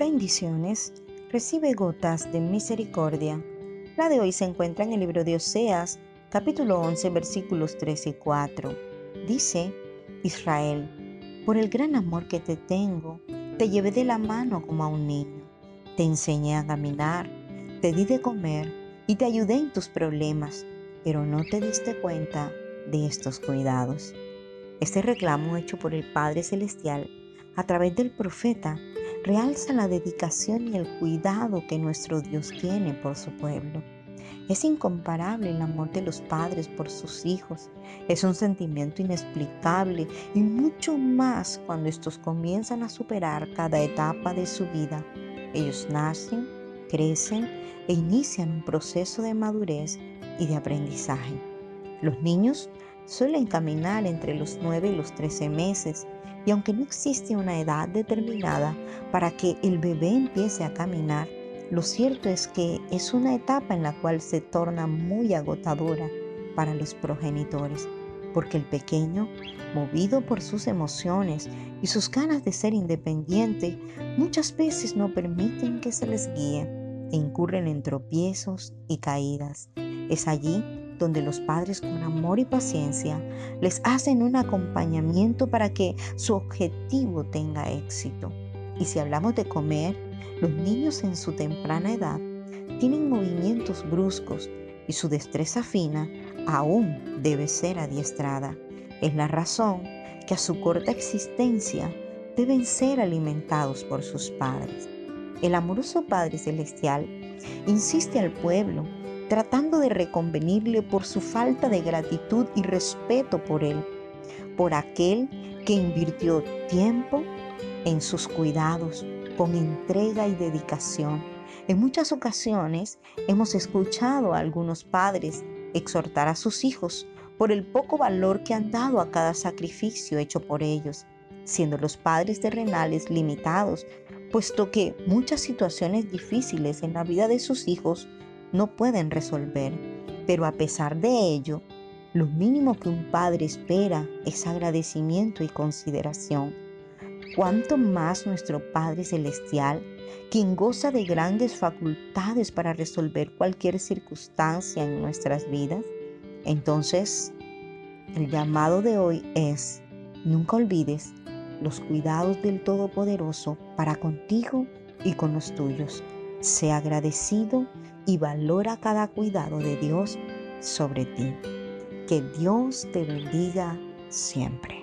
Bendiciones. Recibe gotas de misericordia. La de hoy se encuentra en el libro de Oseas, capítulo 11, versículos 3 y 4. Dice, Israel, por el gran amor que te tengo, te llevé de la mano como a un niño. Te enseñé a caminar, te di de comer y te ayudé en tus problemas, pero no te diste cuenta de estos cuidados. Este reclamo hecho por el Padre Celestial a través del profeta realza la dedicación y el cuidado que nuestro Dios tiene por su pueblo. Es incomparable el amor de los padres por sus hijos. Es un sentimiento inexplicable y mucho más cuando estos comienzan a superar cada etapa de su vida. Ellos nacen, crecen e inician un proceso de madurez y de aprendizaje. Los niños suelen caminar entre los 9 y los 13 meses y aunque no existe una edad determinada para que el bebé empiece a caminar, lo cierto es que es una etapa en la cual se torna muy agotadora para los progenitores, porque el pequeño, movido por sus emociones y sus ganas de ser independiente, muchas veces no permiten que se les guíe e incurren en tropiezos y caídas. Es allí donde los padres con amor y paciencia les hacen un acompañamiento para que su objetivo tenga éxito. Y si hablamos de comer, los niños en su temprana edad tienen movimientos bruscos y su destreza fina aún debe ser adiestrada. Es la razón que a su corta existencia deben ser alimentados por sus padres. El amoroso Padre Celestial insiste al pueblo tratando de reconvenirle por su falta de gratitud y respeto por él, por aquel que invirtió tiempo en sus cuidados con entrega y dedicación. En muchas ocasiones hemos escuchado a algunos padres exhortar a sus hijos por el poco valor que han dado a cada sacrificio hecho por ellos, siendo los padres terrenales limitados, puesto que muchas situaciones difíciles en la vida de sus hijos no pueden resolver, pero a pesar de ello, lo mínimo que un padre espera es agradecimiento y consideración. Cuanto más nuestro Padre Celestial, quien goza de grandes facultades para resolver cualquier circunstancia en nuestras vidas, entonces el llamado de hoy es, nunca olvides los cuidados del Todopoderoso para contigo y con los tuyos. Sea agradecido y valora cada cuidado de Dios sobre ti. Que Dios te bendiga siempre.